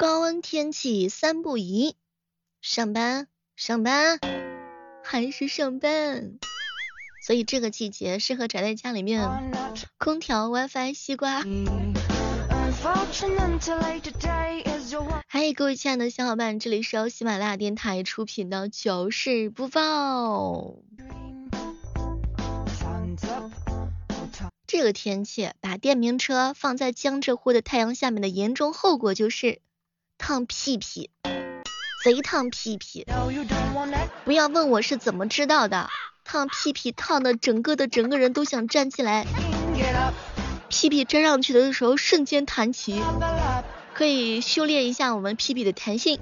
高温天气三不宜，上班上班还是上班。所以这个季节适合宅在家里面，空调、WiFi、西瓜。嗨，各位亲爱的小伙伴，这里是由喜马拉雅电台出品的糗事播报。这个天气，把电瓶车放在江浙沪的太阳下面的严重后果就是烫屁屁，贼烫屁屁。不要问我是怎么知道的。烫屁屁烫的整个的整个人都想站起来，屁屁粘上去的时候瞬间弹起，可以修炼一下我们屁屁的弹性。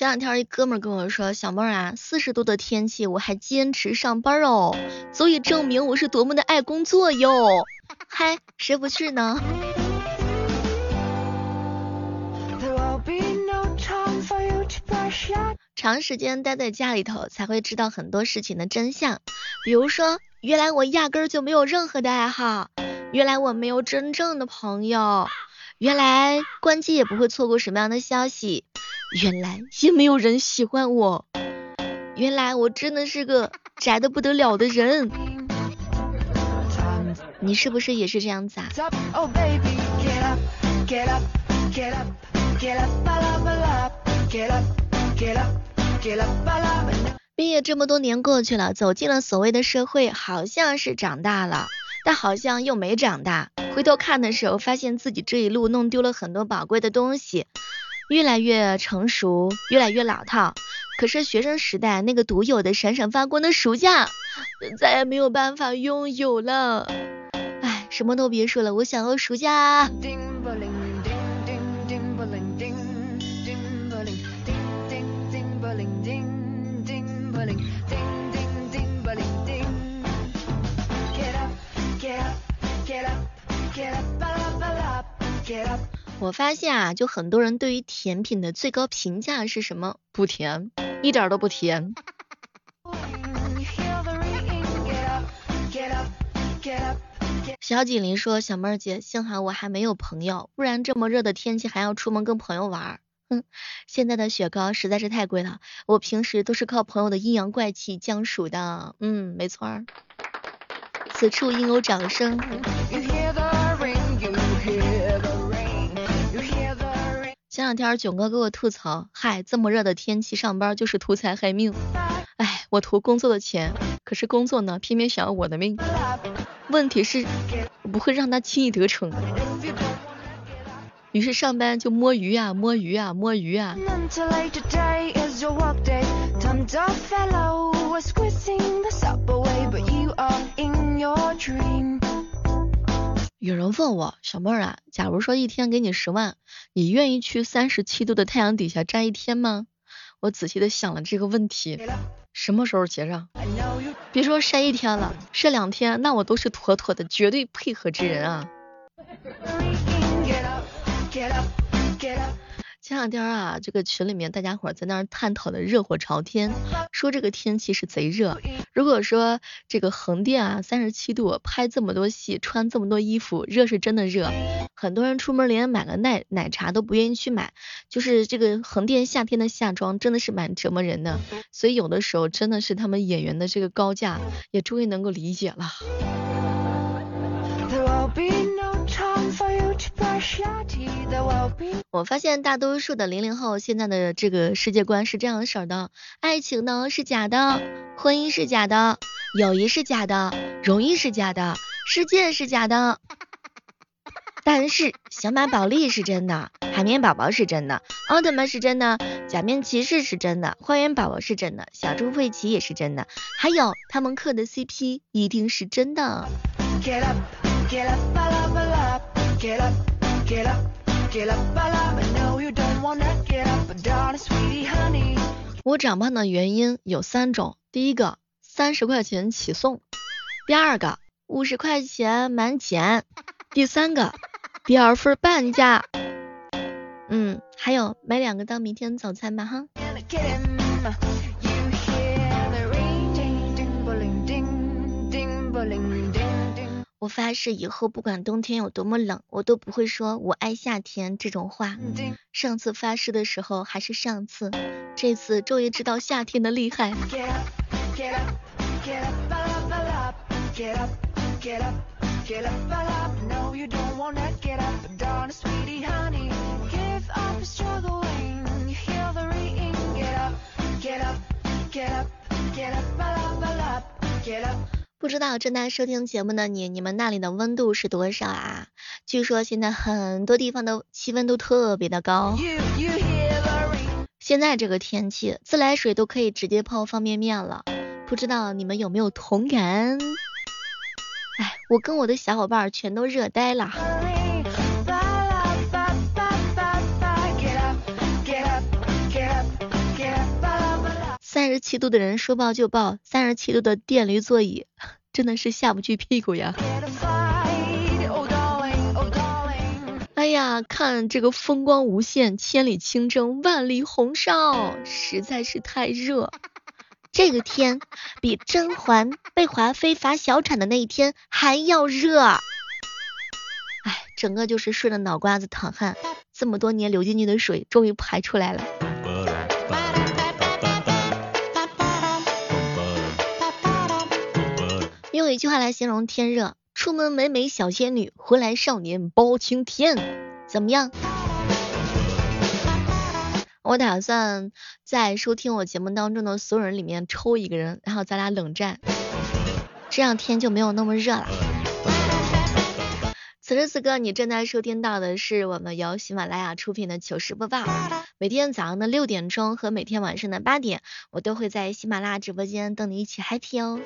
前两天一哥们跟我说，小妹儿啊，四十度的天气我还坚持上班哦，足以证明我是多么的爱工作哟。嗨，谁不去呢？长时间待在家里头，才会知道很多事情的真相。比如说，原来我压根儿就没有任何的爱好，原来我没有真正的朋友，原来关机也不会错过什么样的消息，原来也没有人喜欢我，原来我真的是个宅的不得了的人。你是不是也是这样子啊？毕业这么多年过去了，走进了所谓的社会，好像是长大了，但好像又没长大。回头看的时候，发现自己这一路弄丢了很多宝贵的东西，越来越成熟，越来越老套。可是学生时代那个独有的闪闪发光的暑假，再也没有办法拥有了。哎，什么都别说了，我想要暑假。我发现啊，就很多人对于甜品的最高评价是什么？不甜，一点都不甜。小锦麟说：“小妹儿姐，幸好我还没有朋友，不然这么热的天气还要出门跟朋友玩。哼，现在的雪糕实在是太贵了，我平时都是靠朋友的阴阳怪气降暑的。嗯，没错儿。此处应有掌声。”前两天囧哥给我吐槽，嗨，这么热的天气上班就是图财害命。哎，我图工作的钱，可是工作呢，偏偏想要我的命。问题是，我不会让他轻易得逞。于是上班就摸鱼啊，摸鱼啊，摸鱼啊。有人问我小妹儿啊，假如说一天给你十万，你愿意去三十七度的太阳底下站一天吗？我仔细的想了这个问题，什么时候结账？别说晒一天了，晒两天，那我都是妥妥的绝对配合之人啊。前两天啊，这个群里面大家伙在那儿探讨的热火朝天，说这个天气是贼热。如果说这个横店啊三十七度，拍这么多戏，穿这么多衣服，热是真的热。很多人出门连买个奶奶茶都不愿意去买，就是这个横店夏天的夏装真的是蛮折磨人的。所以有的时候真的是他们演员的这个高价，也终于能够理解了。我发现大多数的零零后现在的这个世界观是这样式的：爱情呢是假的，婚姻是假的，友谊是假的，荣誉是假的，世界是假的。但是小马宝莉是真的，海绵宝宝是真的，奥特曼是真的，假面骑士是真的，花园宝宝是真的，小猪佩奇也是真的，还有他们磕的 CP 一定是真的。我长胖的原因有三种，第一个三十块钱起送，第二个五十块钱满减，第三个第二份半价。嗯，还有买两个当明天早餐吧哈。发誓以后不管冬天有多么冷，我都不会说我爱夏天这种话。上次发誓的时候还是上次，这次终于知道夏天的厉害。不知道正在收听节目的你，你们那里的温度是多少啊？据说现在很多地方的气温都特别的高。现在这个天气，自来水都可以直接泡方便面了。不知道你们有没有同感？哎，我跟我的小伙伴全都热呆了。三十七度的人说抱就抱，三十七度的电驴座椅真的是下不去屁股呀。哎呀，看这个风光无限，千里清蒸，万里红烧，实在是太热。这个天比甄嬛被华妃罚小产的那一天还要热。哎，整个就是顺着脑瓜子淌汗，这么多年流进去的水终于排出来了。用一句话来形容天热：出门美美小仙女，回来少年包青天。怎么样？我打算在收听我节目当中的所有人里面抽一个人，然后咱俩冷战，这样天就没有那么热了。此时此刻，你正在收听到的是我们由喜马拉雅出品的糗事播报。每天早上的六点钟和每天晚上的八点，我都会在喜马拉雅直播间等你一起 happy 哦。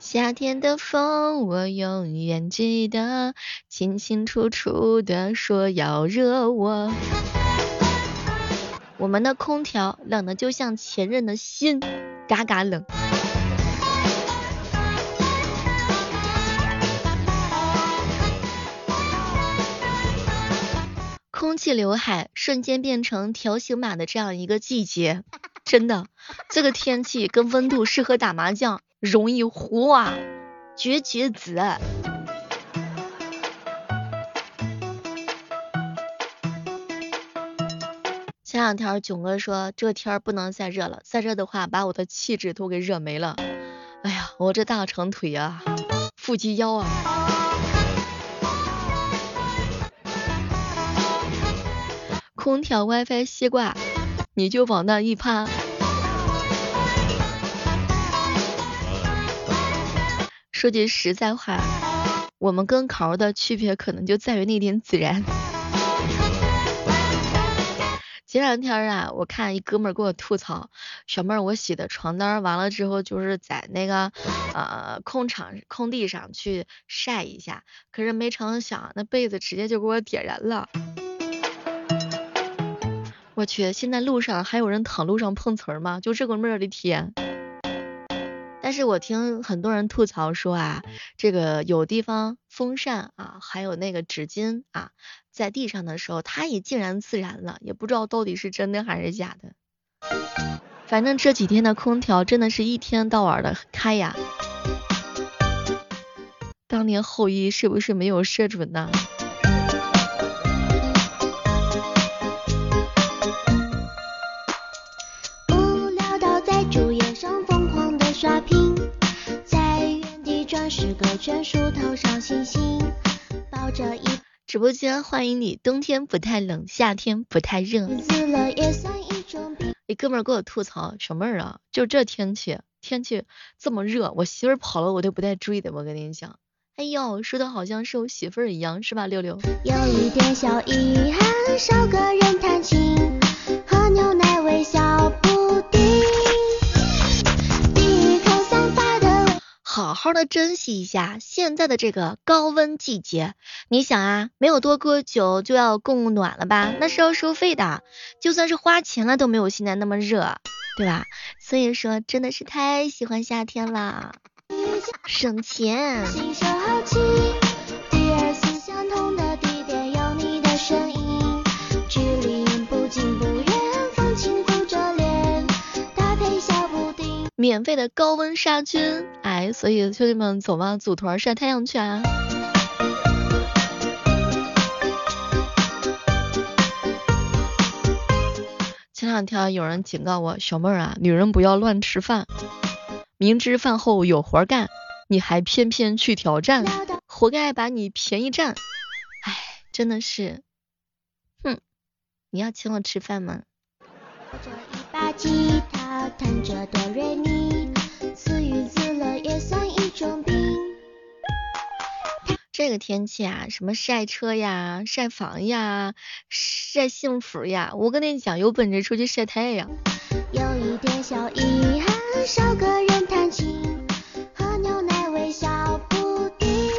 夏天的风，我永远记得，清清楚楚的说要热我。我们的空调冷的就像前任的心，嘎嘎冷。空气刘海瞬间变成条形码的这样一个季节，真的，这个天气跟温度适合打麻将。容易糊啊，绝绝子。前两天囧哥说这天不能再热了，再热的话把我的气质都给热没了。哎呀，我这大长腿啊，腹肌腰啊，空调 WiFi 西瓜，你就往那一趴。说句实在话，我们跟烤肉的区别可能就在于那点孜然。前两天啊，我看一哥们儿给我吐槽，小妹儿，我洗的床单完了之后，就是在那个呃空场空地上去晒一下，可是没成想那被子直接就给我点燃了。我去，现在路上还有人躺路上碰瓷儿吗？就这个闷的天。但是我听很多人吐槽说啊，这个有地方风扇啊，还有那个纸巾啊，在地上的时候，它也竟然自燃了，也不知道到底是真的还是假的。反正这几天的空调真的是一天到晚的开呀。当年后羿是不是没有射准呢？直播间欢迎你，冬天不太冷，夏天不太热。一哥们儿给我吐槽，小妹儿啊，就这天气，天气这么热，我媳妇儿跑了我都不带追的，我跟你讲。哎呦，说的好像是我媳妇儿一样，是吧，六六？有一点小遗憾，少个人弹琴，喝牛奶微笑不好好的珍惜一下现在的这个高温季节。你想啊，没有多久就要供暖了吧？那是要收费的，就算是花钱了都没有现在那么热，对吧？所以说真的是太喜欢夏天了，省钱。免费的高温杀菌，哎。白，所以兄弟们走吧，组团晒太阳去啊！前两天有人警告我，小妹儿啊，女人不要乱吃饭，明知饭后有活干，你还偏偏去挑战，活该把你便宜占。哎，真的是，哼，你要请我吃饭吗？这个天气啊，什么晒车呀、晒房呀、晒幸福呀，我跟你讲，有本事出去晒太阳。有一点小遗憾，少个人弹琴，喝牛奶微笑不停。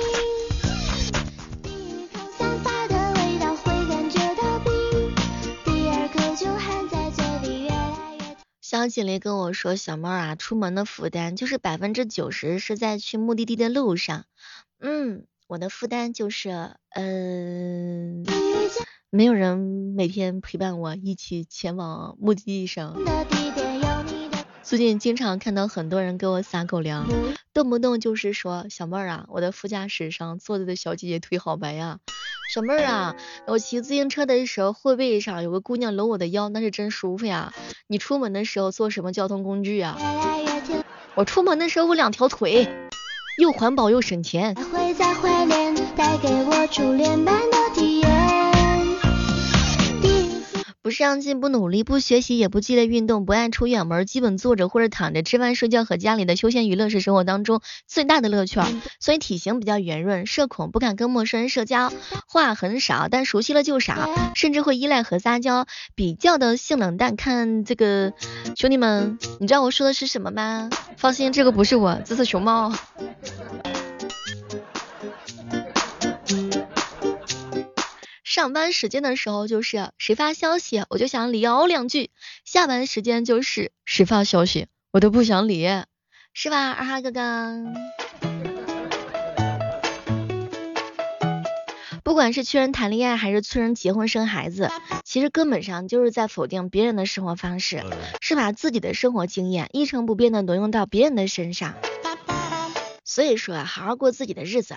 第一口散发的味道会感觉到冰，第二口就含在嘴里越来越。小锦鲤跟我说，小猫啊，出门的负担就是百分之九十是在去目的地的路上。嗯。我的负担就是，嗯，没有人每天陪伴我一起前往目的地上。最近经常看到很多人给我撒狗粮，动不动就是说小妹儿啊，我的副驾驶上坐着的小姐姐腿好白呀。小妹儿啊，我骑自行车的时候后背上有个姑娘搂我的腰，那是真舒服呀。你出门的时候坐什么交通工具呀？我出门的时候我两条腿。又环保又省钱。还会再怀念带给我初恋般的不上进不努力不学习也不激烈运动不爱出远门，基本坐着或者躺着吃饭睡觉和家里的休闲娱乐是生活当中最大的乐趣。所以体型比较圆润，社恐，不敢跟陌生人社交，话很少，但熟悉了就少，甚至会依赖和撒娇，比较的性冷淡。看这个兄弟们，你知道我说的是什么吗？放心，这个不是我，这是熊猫。上班时间的时候就是谁发消息我就想聊两句，下班时间就是谁发消息我都不想理，是吧，二哈哥哥？不管是催人谈恋爱还是催人结婚生孩子，其实根本上就是在否定别人的生活方式，是把自己的生活经验一成不变的挪用到别人的身上。所以说，好好过自己的日子。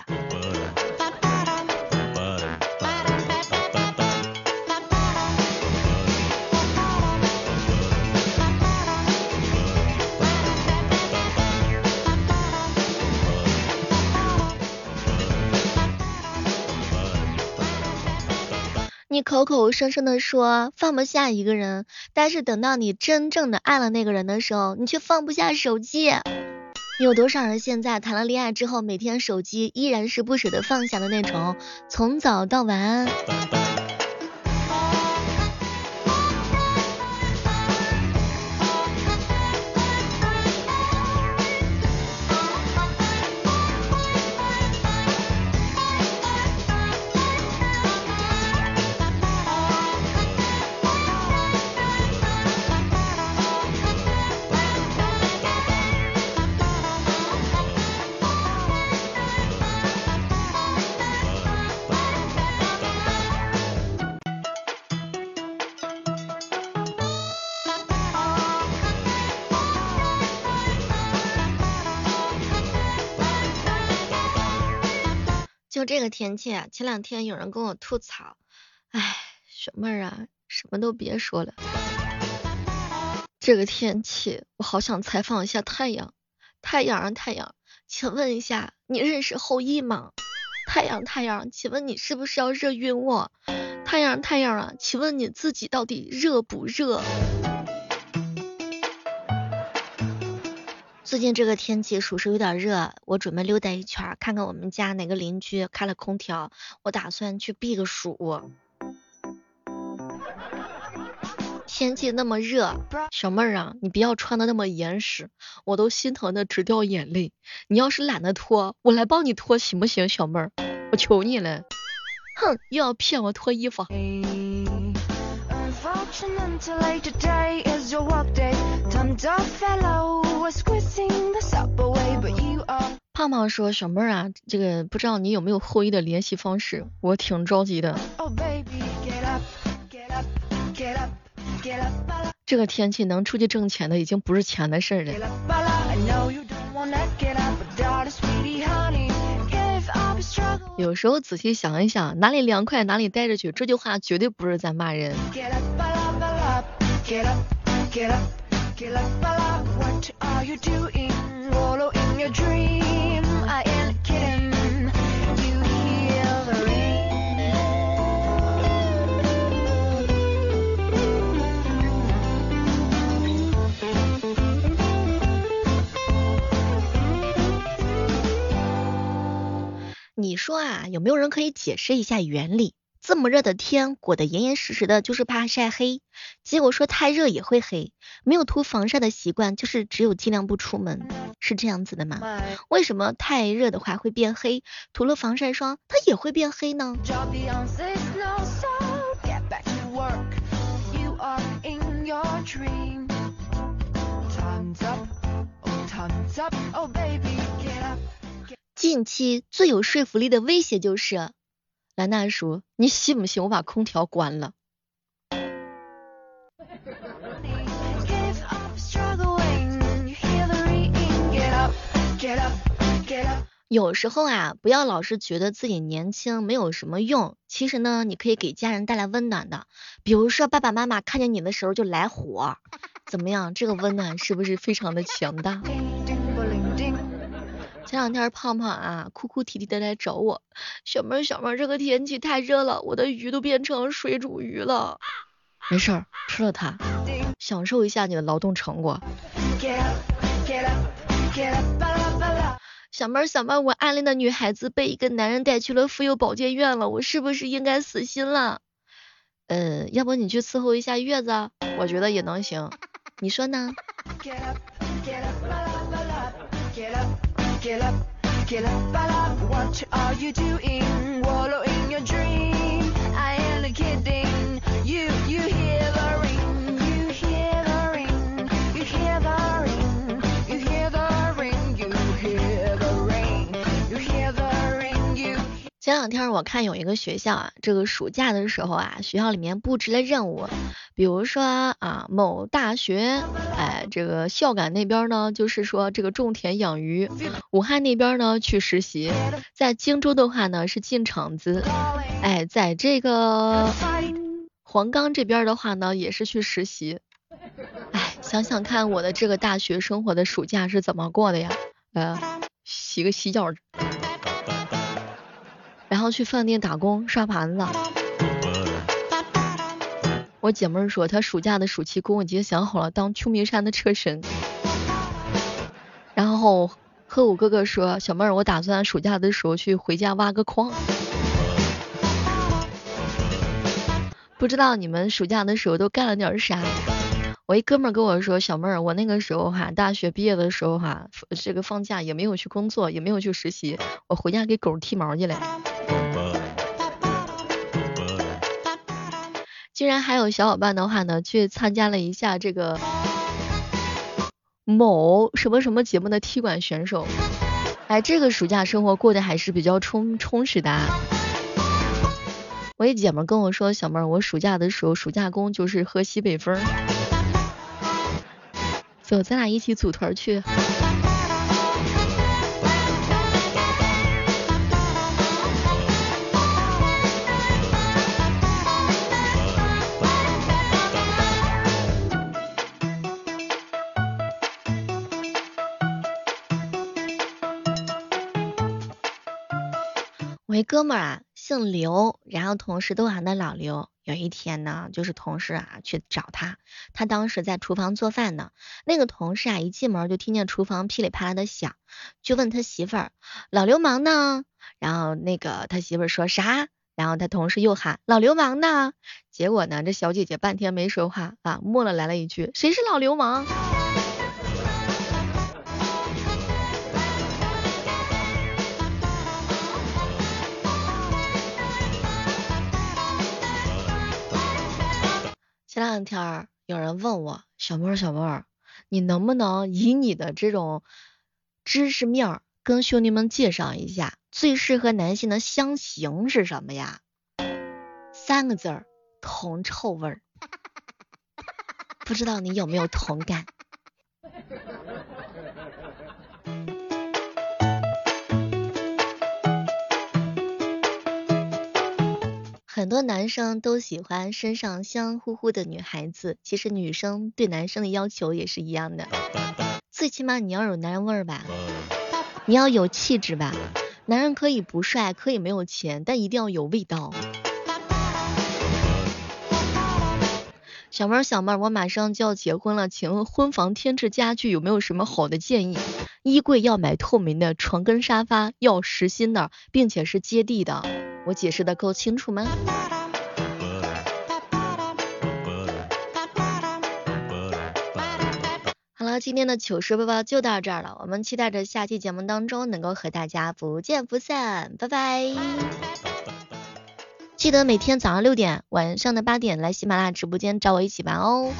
你口口声声的说放不下一个人，但是等到你真正的爱了那个人的时候，你却放不下手机。有多少人现在谈了恋爱之后，每天手机依然是不舍得放下的那种，从早到晚。就这个天气啊，前两天有人跟我吐槽，哎，雪妹儿啊，什么都别说了。这个天气，我好想采访一下太阳，太阳啊太阳，请问一下，你认识后羿吗？太阳太阳，请问你是不是要热晕我？太阳太阳啊，请问你自己到底热不热？最近这个天气属实有点热，我准备溜达一圈，看看我们家哪个邻居开了空调，我打算去避个暑。天气那么热，小妹儿啊，你不要穿的那么严实，我都心疼的直掉眼泪。你要是懒得脱，我来帮你脱行不行，小妹儿？我求你了。哼，又要骗我脱衣服。胖胖说小妹儿啊这个不知道你有没有后羿的联系方式我挺着急的。这个天气能出去挣钱的已经不是钱的事儿了。有时候仔细想一想哪里凉快哪里待着去这句话绝对不是在骂人。Get up get up get up get up get up 你说啊，有没有人可以解释一下原理？这么热的天，裹得严严实实的，就是怕晒黑。结果说太热也会黑，没有涂防晒的习惯，就是只有尽量不出门，是这样子的吗？为什么太热的话会变黑，涂了防晒霜它也会变黑呢？近期最有说服力的威胁就是，兰大叔，你信不信我把空调关了？有时候啊，不要老是觉得自己年轻没有什么用，其实呢，你可以给家人带来温暖的。比如说爸爸妈妈看见你的时候就来火，怎么样？这个温暖是不是非常的强大？前两天胖胖啊，哭哭啼啼的来找我，小妹儿小妹儿，这个天气太热了，我的鱼都变成水煮鱼了。没事儿，吃了它，享受一下你的劳动成果。小妹儿小妹儿，我暗恋的女孩子被一个男人带去了妇幼保健院了，我是不是应该死心了？呃，要不你去伺候一下月子，我觉得也能行，你说呢？Get up, get up, up. What are you doing? Wallow in your dream. 前两天我看有一个学校啊，这个暑假的时候啊，学校里面布置了任务，比如说啊，某大学，哎，这个孝感那边呢，就是说这个种田养鱼；武汉那边呢去实习，在荆州的话呢是进厂子，哎，在这个 黄冈这边的话呢也是去实习。哎，想想看我的这个大学生活的暑假是怎么过的呀？呃，洗个洗脚。然后去饭店打工刷盘子。我姐妹儿说她暑假的暑期工已经想好了当秋名山的车神。然后和我哥哥说小妹儿我打算暑假的时候去回家挖个矿。不知道你们暑假的时候都干了点啥？我一哥们儿跟我说小妹儿我那个时候哈大学毕业的时候哈这个放假也没有去工作也没有去实习我回家给狗剃毛去了。居然还有小伙伴的话呢，去参加了一下这个某什么什么节目的踢馆选手。哎，这个暑假生活过得还是比较充充实的。啊我一姐们跟我说，小妹儿，我暑假的时候暑假工就是喝西北风。走，咱俩一起组团去。我一哥们儿啊，姓刘，然后同事都喊他老刘。有一天呢，就是同事啊去找他，他当时在厨房做饭呢。那个同事啊一进门就听见厨房噼里啪啦的响，就问他媳妇儿：“老流氓呢？”然后那个他媳妇儿说啥？然后他同事又喊：“老流氓呢？”结果呢，这小姐姐半天没说话啊，默了来了一句：“谁是老流氓？”前两天有人问我小妹儿小妹儿，你能不能以你的这种知识面儿跟兄弟们介绍一下最适合男性的香型是什么呀？三个字儿，铜臭味儿。不知道你有没有同感？很多男生都喜欢身上香乎乎的女孩子，其实女生对男生的要求也是一样的，最起码你要有男人味儿吧，你要有气质吧。男人可以不帅，可以没有钱，但一定要有味道。小妹儿，小妹儿，我马上就要结婚了，请问婚房添置家具有没有什么好的建议？衣柜要买透明的，床跟沙发要实心的，并且是接地的。我解释的够清楚吗？好了，今天的糗事播报就到这儿了，我们期待着下期节目当中能够和大家不见不散，拜拜！记得每天早上六点，晚上的八点来喜马拉雅直播间找我一起玩哦。